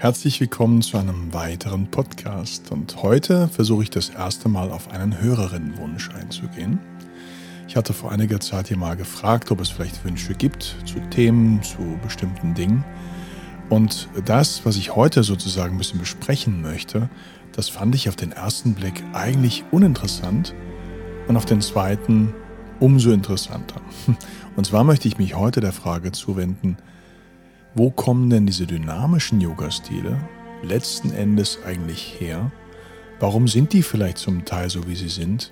Herzlich willkommen zu einem weiteren Podcast und heute versuche ich das erste Mal auf einen Hörerinnenwunsch einzugehen. Ich hatte vor einiger Zeit hier mal gefragt, ob es vielleicht Wünsche gibt zu Themen, zu bestimmten Dingen. Und das, was ich heute sozusagen ein bisschen besprechen möchte, das fand ich auf den ersten Blick eigentlich uninteressant und auf den zweiten umso interessanter. Und zwar möchte ich mich heute der Frage zuwenden, wo kommen denn diese dynamischen Yoga-Stile letzten Endes eigentlich her? Warum sind die vielleicht zum Teil so, wie sie sind?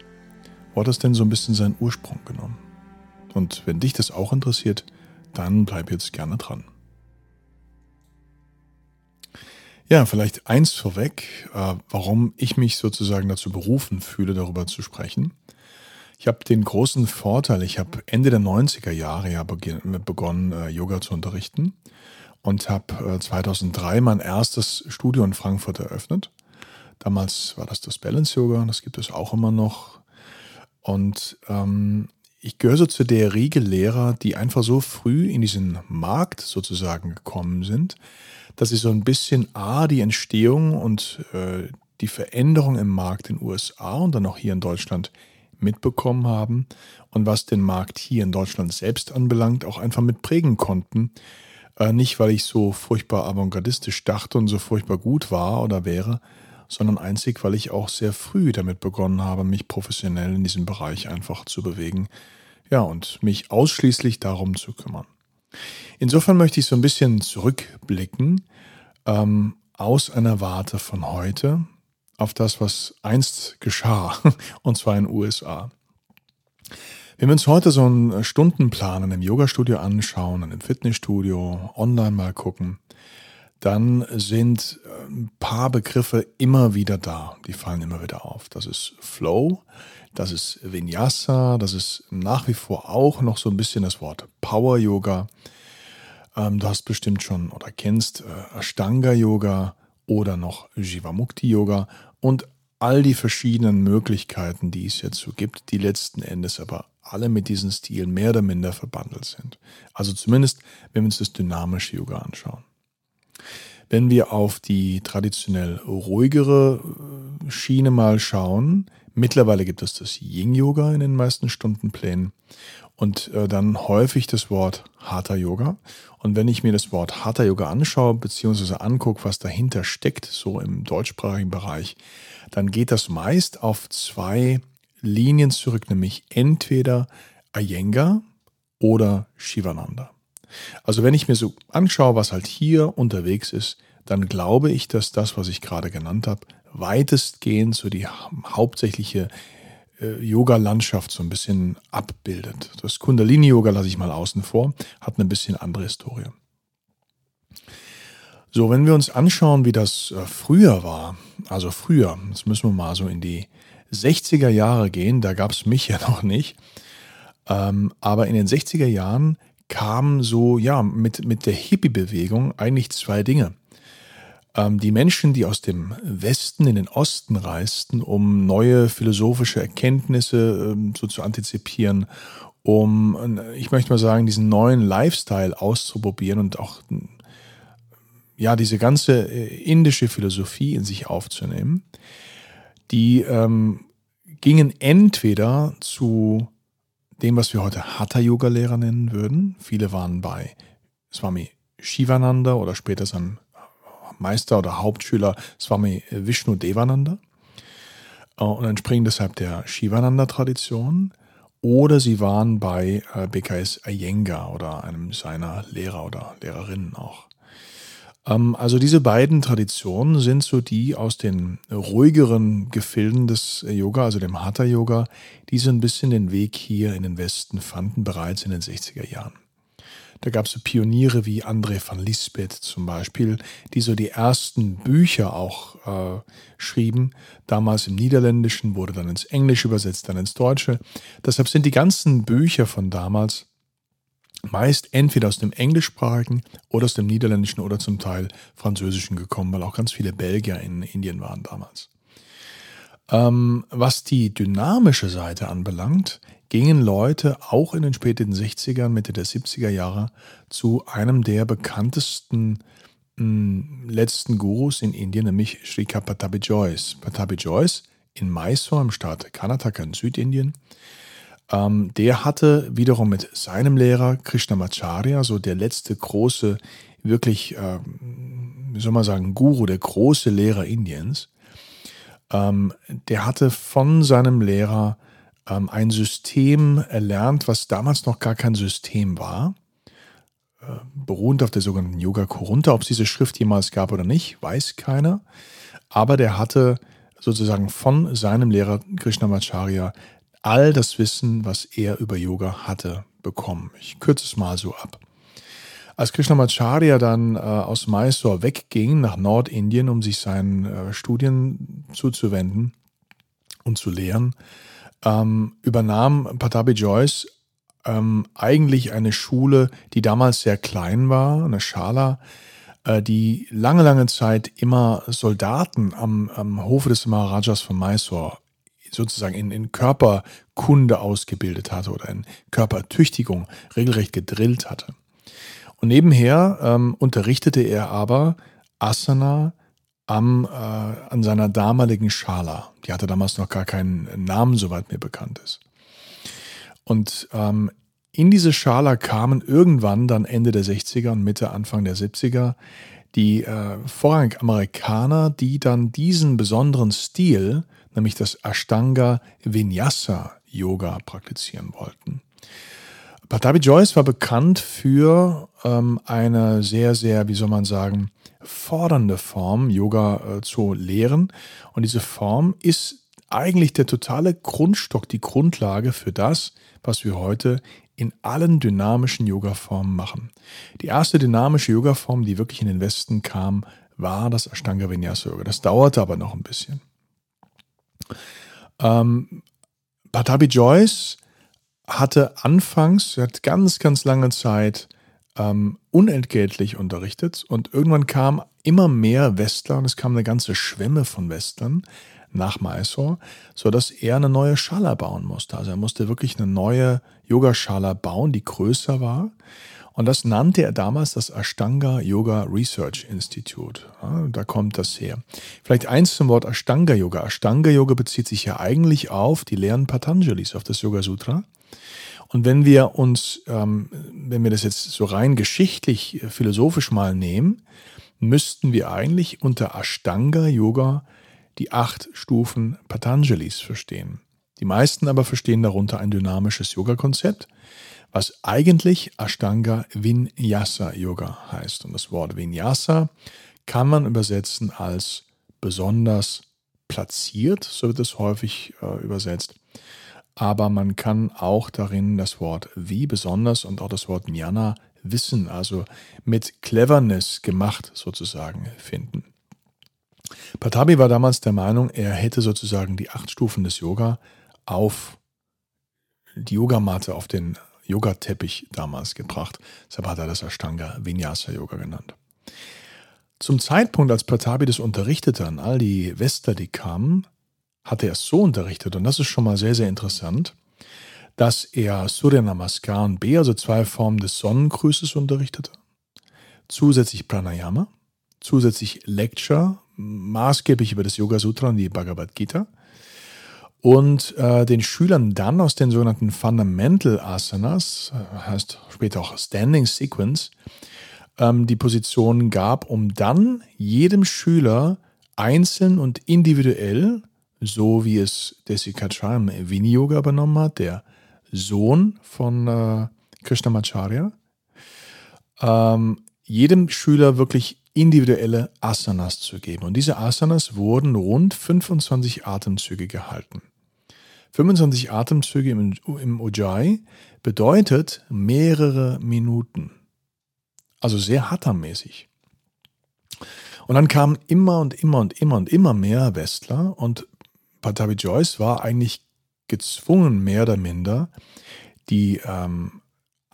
Wo hat das denn so ein bisschen seinen Ursprung genommen? Und wenn dich das auch interessiert, dann bleib jetzt gerne dran. Ja, vielleicht eins vorweg, äh, warum ich mich sozusagen dazu berufen fühle, darüber zu sprechen. Ich habe den großen Vorteil, ich habe Ende der 90er Jahre ja begonnen, äh, Yoga zu unterrichten und habe 2003 äh, mein erstes Studio in Frankfurt eröffnet. Damals war das das Balance Yoga, das gibt es auch immer noch. Und ähm, ich gehöre so zu der Riege Lehrer, die einfach so früh in diesen Markt sozusagen gekommen sind, dass sie so ein bisschen A, die Entstehung und äh, die Veränderung im Markt in den USA und dann auch hier in Deutschland mitbekommen haben und was den Markt hier in Deutschland selbst anbelangt, auch einfach mitprägen konnten. Äh, nicht, weil ich so furchtbar avantgardistisch dachte und so furchtbar gut war oder wäre, sondern einzig, weil ich auch sehr früh damit begonnen habe, mich professionell in diesem Bereich einfach zu bewegen. Ja, und mich ausschließlich darum zu kümmern. Insofern möchte ich so ein bisschen zurückblicken ähm, aus einer Warte von heute, auf das, was einst geschah, und zwar in den USA. Wenn wir uns heute so einen Stundenplan in einem Yogastudio anschauen, in einem Fitnessstudio, online mal gucken, dann sind ein paar Begriffe immer wieder da. Die fallen immer wieder auf. Das ist Flow, das ist Vinyasa, das ist nach wie vor auch noch so ein bisschen das Wort Power Yoga. Ähm, du hast bestimmt schon oder kennst äh, Ashtanga Yoga oder noch Jivamukti Yoga und all die verschiedenen Möglichkeiten, die es jetzt so gibt, die letzten Endes aber alle mit diesen Stilen mehr oder minder verbandelt sind. Also zumindest, wenn wir uns das dynamische Yoga anschauen. Wenn wir auf die traditionell ruhigere äh, Schiene mal schauen, mittlerweile gibt es das Yin-Yoga in den meisten Stundenplänen und äh, dann häufig das Wort Hatha Yoga. Und wenn ich mir das Wort Hatha Yoga anschaue, beziehungsweise angucke, was dahinter steckt, so im deutschsprachigen Bereich, dann geht das meist auf zwei Linien zurück, nämlich entweder Iyengar oder Shivananda. Also wenn ich mir so anschaue, was halt hier unterwegs ist, dann glaube ich, dass das, was ich gerade genannt habe, weitestgehend so die hauptsächliche äh, Yoga-Landschaft so ein bisschen abbildet. Das Kundalini-Yoga lasse ich mal außen vor, hat eine bisschen andere Historie. So, wenn wir uns anschauen, wie das äh, früher war, also früher, jetzt müssen wir mal so in die 60er Jahre gehen, da gab es mich ja noch nicht, ähm, aber in den 60er Jahren kamen so, ja, mit, mit der Hippie-Bewegung eigentlich zwei Dinge. Ähm, die Menschen, die aus dem Westen in den Osten reisten, um neue philosophische Erkenntnisse ähm, so zu antizipieren, um, ich möchte mal sagen, diesen neuen Lifestyle auszuprobieren und auch ja, diese ganze äh, indische Philosophie in sich aufzunehmen, die ähm, gingen entweder zu dem, was wir heute Hatha-Yoga-Lehrer nennen würden. Viele waren bei Swami Shivananda oder später sein Meister oder Hauptschüler Swami Vishnu Devananda äh, und entspringen deshalb der Shivananda-Tradition. Oder sie waren bei äh, BKS Iyengar oder einem seiner Lehrer oder Lehrerinnen auch. Ähm, also diese beiden Traditionen sind so die aus den ruhigeren Gefilden des Yoga, also dem Hatha-Yoga, die so ein bisschen den Weg hier in den Westen fanden, bereits in den 60er Jahren. Da gab es so Pioniere wie André van Lisbeth zum Beispiel, die so die ersten Bücher auch äh, schrieben. Damals im Niederländischen, wurde dann ins Englische übersetzt, dann ins Deutsche. Deshalb sind die ganzen Bücher von damals meist entweder aus dem Englischsprachigen oder aus dem Niederländischen oder zum Teil Französischen gekommen, weil auch ganz viele Belgier in Indien waren damals. Ähm, was die dynamische Seite anbelangt, gingen Leute auch in den späten 60ern, Mitte der 70er Jahre zu einem der bekanntesten mm, letzten Gurus in Indien, nämlich Srika Patabi Joyce. Patabi Joyce in Mysore im Staat Karnataka in Südindien. Ähm, der hatte wiederum mit seinem Lehrer Krishnamacharya, so der letzte große, wirklich, äh, wie soll man sagen, Guru, der große Lehrer Indiens, ähm, der hatte von seinem Lehrer ähm, ein System erlernt, was damals noch gar kein System war, äh, beruhend auf der sogenannten Yoga Kurunta. Ob es diese Schrift jemals gab oder nicht, weiß keiner. Aber der hatte sozusagen von seinem Lehrer Krishnamacharya all das Wissen, was er über Yoga hatte, bekommen. Ich kürze es mal so ab. Als Krishnamacharya dann äh, aus Mysore wegging nach Nordindien, um sich seinen äh, Studien zuzuwenden und zu lehren, ähm, übernahm Patabi Joyce ähm, eigentlich eine Schule, die damals sehr klein war, eine Schala, äh, die lange, lange Zeit immer Soldaten am, am Hofe des Maharajas von Mysore sozusagen in, in Körperkunde ausgebildet hatte oder in Körpertüchtigung regelrecht gedrillt hatte. Und nebenher ähm, unterrichtete er aber Asana, am, äh, an seiner damaligen Schala. Die hatte damals noch gar keinen Namen, soweit mir bekannt ist. Und ähm, in diese Schala kamen irgendwann dann Ende der 60er und Mitte, Anfang der 70er die äh, vorrangig Amerikaner, die dann diesen besonderen Stil, nämlich das Ashtanga Vinyasa Yoga praktizieren wollten. Patabi Joyce war bekannt für ähm, eine sehr, sehr, wie soll man sagen, fordernde Form, Yoga äh, zu lehren. Und diese Form ist eigentlich der totale Grundstock, die Grundlage für das, was wir heute in allen dynamischen Yoga-Formen machen. Die erste dynamische Yoga-Form, die wirklich in den Westen kam, war das Ashtanga Vinyasa Yoga. Das dauerte aber noch ein bisschen. Ähm, Patabi Joyce hatte anfangs, hat ganz, ganz lange Zeit ähm, unentgeltlich unterrichtet und irgendwann kam immer mehr Westler und es kam eine ganze Schwemme von Westlern nach Mysore, sodass er eine neue Schala bauen musste. Also er musste wirklich eine neue Yogaschala bauen, die größer war. Und das nannte er damals das Ashtanga Yoga Research Institute. Ja, da kommt das her. Vielleicht eins zum Wort Ashtanga Yoga. Ashtanga Yoga bezieht sich ja eigentlich auf die Lehren Patanjalis, auf das Yoga Sutra. Und wenn wir uns, ähm, wenn wir das jetzt so rein geschichtlich, äh, philosophisch mal nehmen, müssten wir eigentlich unter Ashtanga Yoga die acht Stufen Patanjalis verstehen. Die meisten aber verstehen darunter ein dynamisches Yoga-Konzept, was eigentlich Ashtanga Vinyasa Yoga heißt. Und das Wort Vinyasa kann man übersetzen als besonders platziert, so wird es häufig äh, übersetzt aber man kann auch darin das Wort wie besonders und auch das Wort Jnana Wissen, also mit Cleverness gemacht sozusagen finden. Patabi war damals der Meinung, er hätte sozusagen die acht Stufen des Yoga auf die Yogamatte, auf den Yogateppich damals gebracht. Deshalb hat er das Ashtanga Vinyasa Yoga genannt. Zum Zeitpunkt, als Patabi das unterrichtete an all die Wester, die kamen, hat er es so unterrichtet, und das ist schon mal sehr, sehr interessant, dass er Surya Namaskar und B, also zwei Formen des Sonnengrüßes unterrichtete, zusätzlich Pranayama, zusätzlich Lecture, maßgeblich über das Yoga Sutra und die Bhagavad Gita, und äh, den Schülern dann aus den sogenannten Fundamental Asanas, äh, heißt später auch Standing Sequence, ähm, die Position gab, um dann jedem Schüler einzeln und individuell so wie es Desikachar im Vini Yoga übernommen hat, der Sohn von äh, Krishnamacharya, ähm, jedem Schüler wirklich individuelle Asanas zu geben. Und diese Asanas wurden rund 25 Atemzüge gehalten. 25 Atemzüge im, im Ujjayi bedeutet mehrere Minuten. Also sehr hattermäßig. Und dann kamen immer und immer und immer und immer mehr Westler und Patabi Joyce war eigentlich gezwungen, mehr oder minder, die ähm,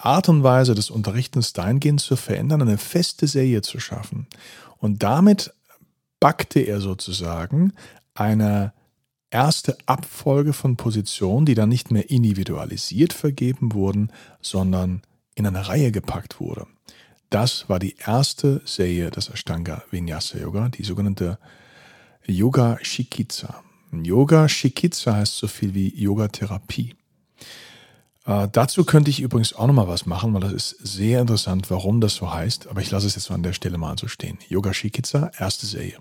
Art und Weise des Unterrichtens dahingehend zu verändern, eine feste Serie zu schaffen. Und damit backte er sozusagen eine erste Abfolge von Positionen, die dann nicht mehr individualisiert vergeben wurden, sondern in eine Reihe gepackt wurde. das war die erste Serie des Ashtanga Vinyasa Yoga, die sogenannte Yoga Shikitsa. Yoga Shikitsa heißt so viel wie Yoga-Therapie. Äh, dazu könnte ich übrigens auch nochmal was machen, weil das ist sehr interessant, warum das so heißt. Aber ich lasse es jetzt so an der Stelle mal so stehen. Yoga Shikitsa, erste Serie.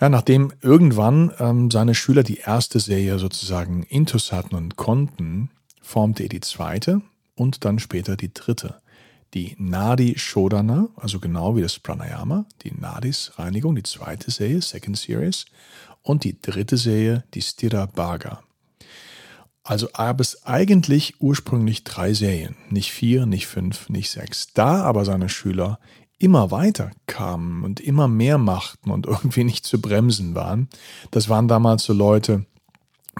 Ja, nachdem irgendwann ähm, seine Schüler die erste Serie sozusagen intus hatten und konnten, formte er die zweite und dann später die dritte. Die Nadi Shodana, also genau wie das Pranayama, die Nadis Reinigung, die zweite Serie, Second Series, und die dritte Serie, die Stira Bhaga. Also gab es eigentlich ursprünglich drei Serien, nicht vier, nicht fünf, nicht sechs. Da aber seine Schüler immer weiter kamen und immer mehr machten und irgendwie nicht zu bremsen waren, das waren damals so Leute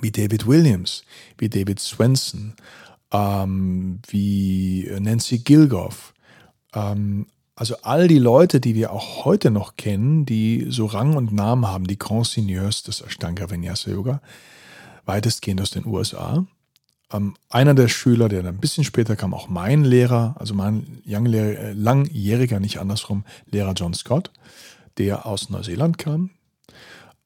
wie David Williams, wie David Swenson, ähm, wie Nancy Gilgoff, ähm, also all die Leute, die wir auch heute noch kennen, die so Rang und Namen haben, die Grand Seigneurs des Ashtanga Vinyasa Yoga, weitestgehend aus den USA. Ähm, einer der Schüler, der dann ein bisschen später kam, auch mein Lehrer, also mein äh, langjähriger, nicht andersrum, Lehrer John Scott, der aus Neuseeland kam.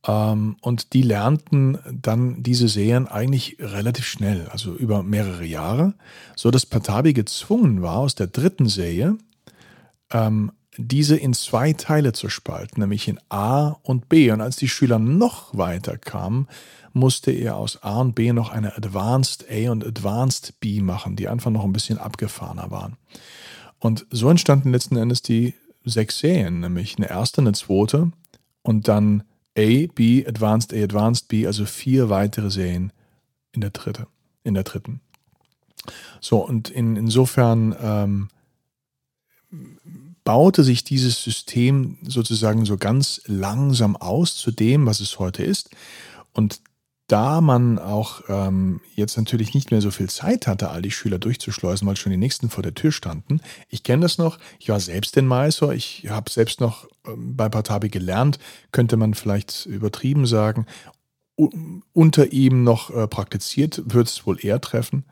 Ähm, und die lernten dann diese Serien eigentlich relativ schnell, also über mehrere Jahre, so dass Patabi gezwungen war, aus der dritten Serie ähm, diese in zwei Teile zu spalten, nämlich in A und B. Und als die Schüler noch weiter kamen, musste er aus A und B noch eine Advanced A und Advanced B machen, die einfach noch ein bisschen abgefahrener waren. Und so entstanden letzten Endes die sechs Serien, nämlich eine erste, eine zweite und dann A, B, Advanced A, Advanced B, also vier weitere Serien in der dritte, in der dritten. So, und in, insofern ähm, baute sich dieses System sozusagen so ganz langsam aus zu dem, was es heute ist. Und da man auch ähm, jetzt natürlich nicht mehr so viel Zeit hatte, all die Schüler durchzuschleusen, weil schon die nächsten vor der Tür standen. Ich kenne das noch, ich war selbst in Mysore, ich habe selbst noch ähm, bei Patabi gelernt, könnte man vielleicht übertrieben sagen, unter ihm noch äh, praktiziert, wird es wohl eher treffen.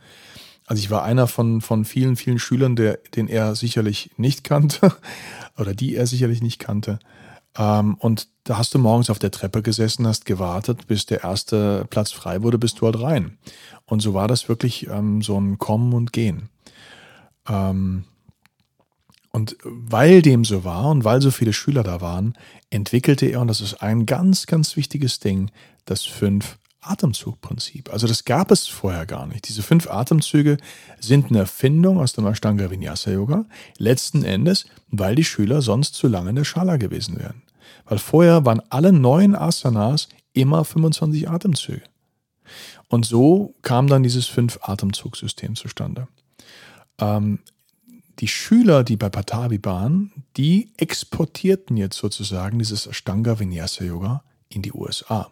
Also ich war einer von, von vielen, vielen Schülern, der, den er sicherlich nicht kannte oder die er sicherlich nicht kannte. Ähm, und da hast du morgens auf der Treppe gesessen, hast gewartet, bis der erste Platz frei wurde, bist du halt rein. Und so war das wirklich ähm, so ein Kommen und Gehen. Ähm, und weil dem so war und weil so viele Schüler da waren, entwickelte er, und das ist ein ganz, ganz wichtiges Ding, das fünf Atemzugprinzip. Also das gab es vorher gar nicht. Diese fünf Atemzüge sind eine Erfindung aus dem Ashtanga Vinyasa Yoga. Letzten Endes, weil die Schüler sonst zu lange in der Schala gewesen wären. Weil vorher waren alle neuen Asanas immer 25 Atemzüge. Und so kam dann dieses fünf Atemzugsystem zustande. Ähm, die Schüler, die bei Patavi waren, die exportierten jetzt sozusagen dieses Ashtanga Vinyasa Yoga in die USA.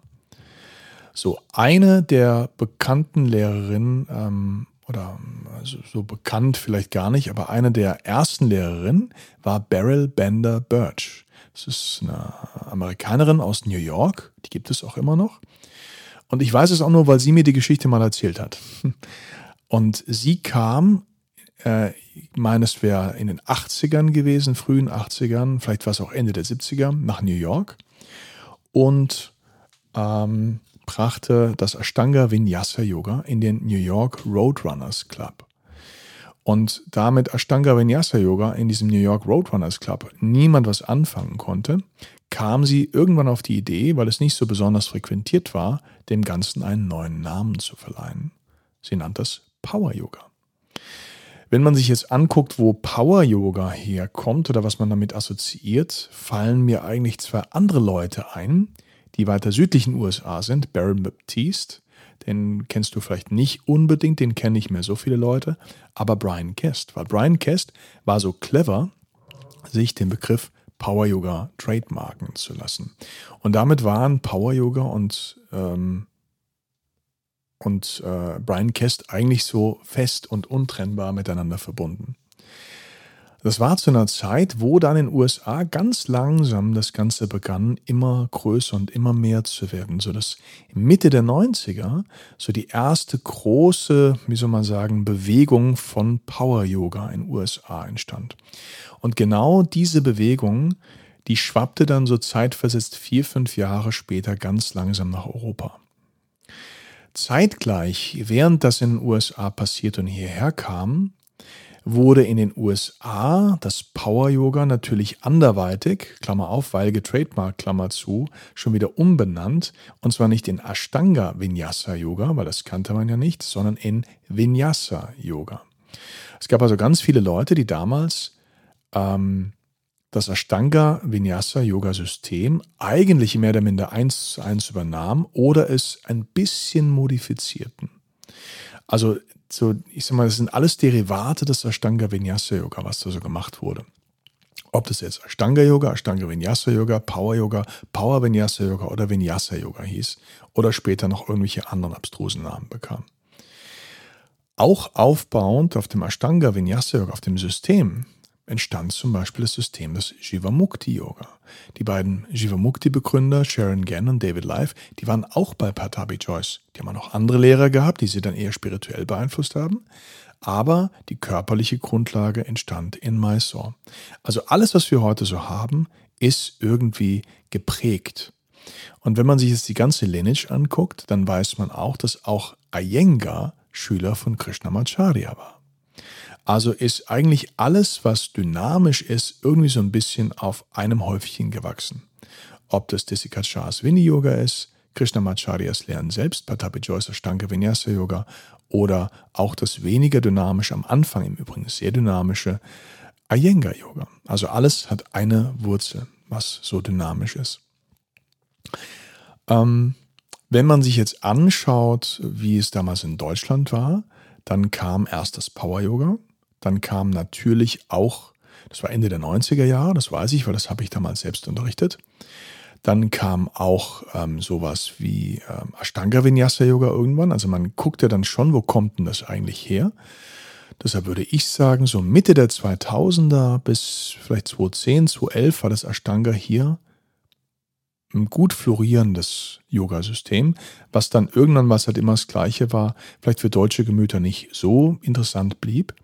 So, eine der bekannten Lehrerinnen, ähm, oder also so bekannt vielleicht gar nicht, aber eine der ersten Lehrerinnen war Beryl Bender Birch. Das ist eine Amerikanerin aus New York, die gibt es auch immer noch. Und ich weiß es auch nur, weil sie mir die Geschichte mal erzählt hat. Und sie kam, äh, ich meine, es wäre in den 80ern gewesen, frühen 80ern, vielleicht war es auch Ende der 70er, nach New York. Und ähm, brachte das Ashtanga Vinyasa Yoga in den New York Roadrunners Club. Und damit Ashtanga Vinyasa Yoga in diesem New York Roadrunners Club niemand was anfangen konnte, kam sie irgendwann auf die Idee, weil es nicht so besonders frequentiert war, dem Ganzen einen neuen Namen zu verleihen. Sie nannte es Power Yoga. Wenn man sich jetzt anguckt, wo Power Yoga herkommt oder was man damit assoziiert, fallen mir eigentlich zwei andere Leute ein, die weiter südlichen USA sind, Baron Baptiste, den kennst du vielleicht nicht unbedingt, den kennen nicht mehr so viele Leute, aber Brian Kest, weil Brian Kest war so clever, sich den Begriff Power Yoga trademarken zu lassen. Und damit waren Power Yoga und, ähm, und äh, Brian Kest eigentlich so fest und untrennbar miteinander verbunden. Das war zu einer Zeit, wo dann in den USA ganz langsam das Ganze begann, immer größer und immer mehr zu werden, so dass Mitte der 90er so die erste große, wie soll man sagen, Bewegung von Power Yoga in den USA entstand. Und genau diese Bewegung, die schwappte dann so zeitversetzt vier, fünf Jahre später ganz langsam nach Europa. Zeitgleich, während das in den USA passiert und hierher kam, wurde in den USA das Power Yoga natürlich anderweitig, Klammer auf, weil getrademarkt, Klammer zu, schon wieder umbenannt. Und zwar nicht in Ashtanga Vinyasa Yoga, weil das kannte man ja nicht, sondern in Vinyasa Yoga. Es gab also ganz viele Leute, die damals ähm, das Ashtanga Vinyasa Yoga System eigentlich mehr oder minder eins zu eins übernahmen oder es ein bisschen modifizierten. Also so, ich sag mal, das sind alles Derivate des Ashtanga Vinyasa Yoga, was da so gemacht wurde. Ob das jetzt Ashtanga Yoga, Ashtanga Vinyasa Yoga, Power Yoga, Power Vinyasa Yoga oder Vinyasa Yoga hieß oder später noch irgendwelche anderen abstrusen Namen bekam. Auch aufbauend auf dem Ashtanga Vinyasa Yoga, auf dem System, entstand zum Beispiel das System des Jivamukti Yoga. Die beiden Jivamukti-Begründer, Sharon Gann und David Life, die waren auch bei Patabi Joyce. Die haben auch noch andere Lehrer gehabt, die sie dann eher spirituell beeinflusst haben. Aber die körperliche Grundlage entstand in Mysore. Also alles, was wir heute so haben, ist irgendwie geprägt. Und wenn man sich jetzt die ganze Lineage anguckt, dann weiß man auch, dass auch Iyengar Schüler von Krishnamacharya war. Also ist eigentlich alles, was dynamisch ist, irgendwie so ein bisschen auf einem Häufchen gewachsen. Ob das Desikachars Vini Yoga ist, Krishnamacharyas Lernen selbst, Patapi Joyce Ashtanga Vinyasa Yoga oder auch das weniger dynamische, am Anfang im Übrigen sehr dynamische Iyengar Yoga. Also alles hat eine Wurzel, was so dynamisch ist. Ähm, wenn man sich jetzt anschaut, wie es damals in Deutschland war, dann kam erst das Power Yoga, dann kam natürlich auch, das war Ende der 90er Jahre, das weiß ich, weil das habe ich damals selbst unterrichtet. Dann kam auch ähm, sowas wie ähm, Ashtanga Vinyasa Yoga irgendwann. Also man guckte dann schon, wo kommt denn das eigentlich her? Deshalb würde ich sagen, so Mitte der 2000er bis vielleicht 2010, 2011 war das Ashtanga hier ein gut florierendes Yoga-System, was dann irgendwann, was halt immer das Gleiche war, vielleicht für deutsche Gemüter nicht so interessant blieb.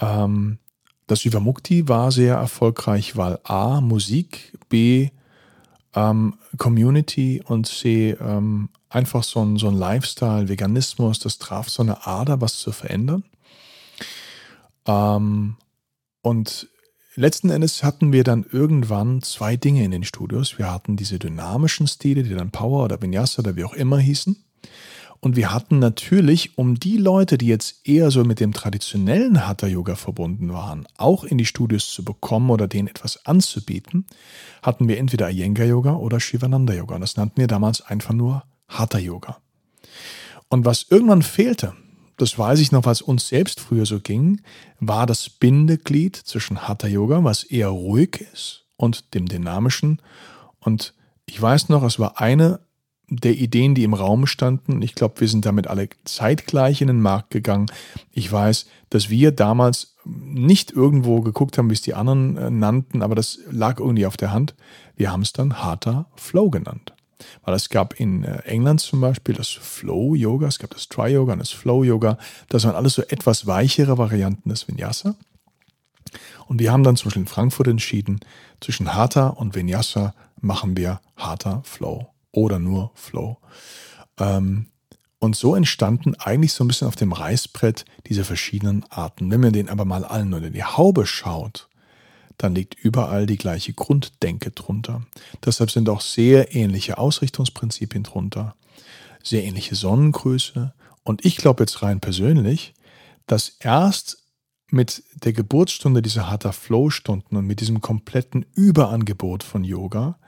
Ähm, das Vivamukti war sehr erfolgreich, weil A, Musik, B, ähm, Community und C, ähm, einfach so ein, so ein Lifestyle, Veganismus, das traf so eine Ader, was zu verändern. Ähm, und letzten Endes hatten wir dann irgendwann zwei Dinge in den Studios. Wir hatten diese dynamischen Stile, die dann Power oder Vinyasa oder wie auch immer hießen. Und wir hatten natürlich, um die Leute, die jetzt eher so mit dem traditionellen Hatha-Yoga verbunden waren, auch in die Studios zu bekommen oder denen etwas anzubieten, hatten wir entweder Iyengar-Yoga oder Shivananda-Yoga. Und das nannten wir damals einfach nur Hatha-Yoga. Und was irgendwann fehlte, das weiß ich noch, was uns selbst früher so ging, war das Bindeglied zwischen Hatha-Yoga, was eher ruhig ist, und dem Dynamischen. Und ich weiß noch, es war eine der Ideen, die im Raum standen. Ich glaube, wir sind damit alle zeitgleich in den Markt gegangen. Ich weiß, dass wir damals nicht irgendwo geguckt haben, wie es die anderen äh, nannten, aber das lag irgendwie auf der Hand. Wir haben es dann harter Flow genannt. Weil es gab in äh, England zum Beispiel das Flow Yoga, es gab das Tri Yoga und das Flow Yoga. Das waren alles so etwas weichere Varianten des Vinyasa. Und wir haben dann zum Beispiel in Frankfurt entschieden, zwischen Hatha und Vinyasa machen wir Hatha Flow oder nur Flow. Ähm, und so entstanden eigentlich so ein bisschen auf dem Reißbrett diese verschiedenen Arten. Wenn man den aber mal allen unter die Haube schaut, dann liegt überall die gleiche Grunddenke drunter. Deshalb sind auch sehr ähnliche Ausrichtungsprinzipien drunter, sehr ähnliche Sonnengröße. Und ich glaube jetzt rein persönlich, dass erst mit der Geburtsstunde dieser Hatha Flow Stunden und mit diesem kompletten Überangebot von Yoga,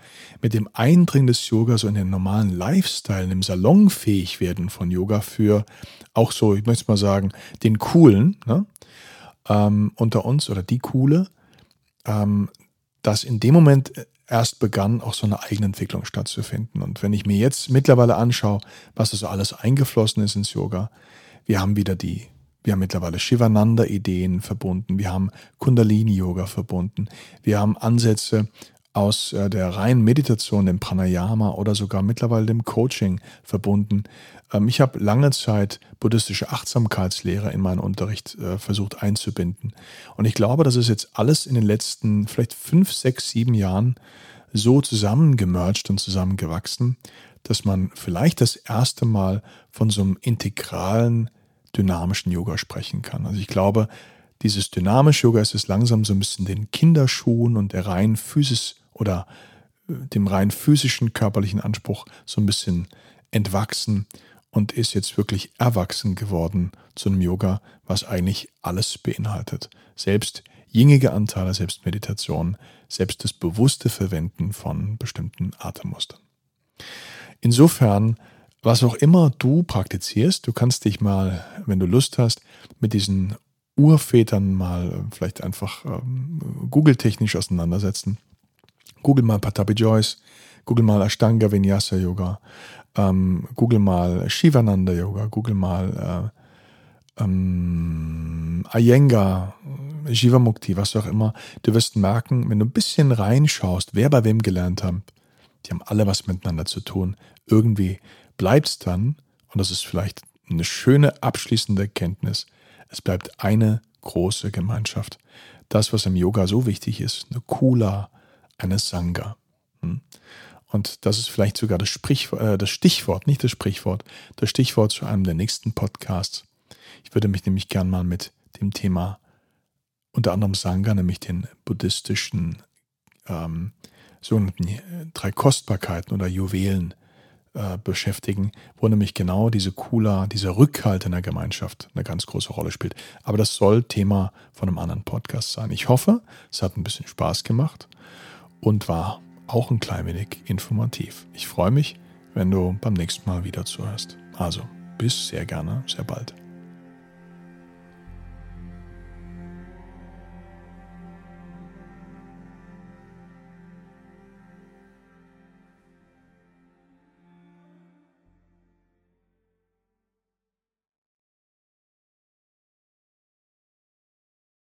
mit dem Eindringen des Yoga so in den normalen Lifestyle, dem salonfähig werden von Yoga für auch so, ich möchte mal sagen, den Coolen ne, ähm, unter uns oder die Coole, ähm, dass in dem Moment erst begann, auch so eine eigene Entwicklung stattzufinden. Und wenn ich mir jetzt mittlerweile anschaue, was da alles eingeflossen ist ins Yoga, wir haben wieder die Wir haben mittlerweile Shivananda-Ideen verbunden. Wir haben Kundalini-Yoga verbunden. Wir haben Ansätze aus äh, der reinen Meditation, dem Pranayama oder sogar mittlerweile dem Coaching verbunden. Ähm, ich habe lange Zeit buddhistische Achtsamkeitslehre in meinen Unterricht äh, versucht einzubinden. Und ich glaube, das ist jetzt alles in den letzten vielleicht fünf, sechs, sieben Jahren so zusammengemerged und zusammengewachsen, dass man vielleicht das erste Mal von so einem integralen dynamischen Yoga sprechen kann. Also ich glaube, dieses dynamische Yoga ist es langsam so ein bisschen den Kinderschuhen und der rein Physis oder äh, dem rein physischen körperlichen Anspruch so ein bisschen entwachsen und ist jetzt wirklich erwachsen geworden zu einem Yoga, was eigentlich alles beinhaltet. Selbst jingige Anteile, selbst Meditation, selbst das bewusste Verwenden von bestimmten Atemmustern. Insofern was auch immer du praktizierst, du kannst dich mal, wenn du Lust hast, mit diesen Urvätern mal äh, vielleicht einfach ähm, Google-technisch auseinandersetzen. Google mal Patapi Joyce, Google mal Ashtanga Vinyasa Yoga, ähm, Google mal Shivananda Yoga, Google mal äh, ähm, Iyengar, Jivamukti, was auch immer. Du wirst merken, wenn du ein bisschen reinschaust, wer bei wem gelernt hat, die haben alle was miteinander zu tun. Irgendwie bleibt es dann, und das ist vielleicht eine schöne abschließende Erkenntnis, es bleibt eine große Gemeinschaft. Das, was im Yoga so wichtig ist, eine Kula, eine Sangha. Hm? Und das ist vielleicht sogar das, äh, das Stichwort, nicht das Sprichwort, das Stichwort zu einem der nächsten Podcasts. Ich würde mich nämlich gern mal mit dem Thema unter anderem Sangha, nämlich den buddhistischen ähm, sogenannten äh, drei Kostbarkeiten oder Juwelen äh, beschäftigen, wo nämlich genau diese Kula, dieser Rückhalt in der Gemeinschaft eine ganz große Rolle spielt. Aber das soll Thema von einem anderen Podcast sein. Ich hoffe, es hat ein bisschen Spaß gemacht und war auch ein klein wenig informativ. Ich freue mich, wenn du beim nächsten Mal wieder zuhörst. Also, bis sehr gerne, sehr bald.